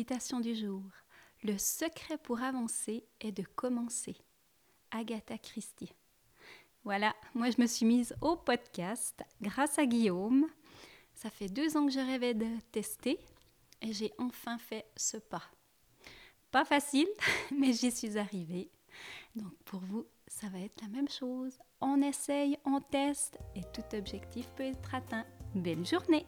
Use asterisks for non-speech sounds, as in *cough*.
Citation du jour. Le secret pour avancer est de commencer. Agatha Christie. Voilà, moi je me suis mise au podcast grâce à Guillaume. Ça fait deux ans que je rêvais de tester et j'ai enfin fait ce pas. Pas facile, *laughs* mais j'y suis arrivée. Donc pour vous, ça va être la même chose. On essaye, on teste et tout objectif peut être atteint. Belle journée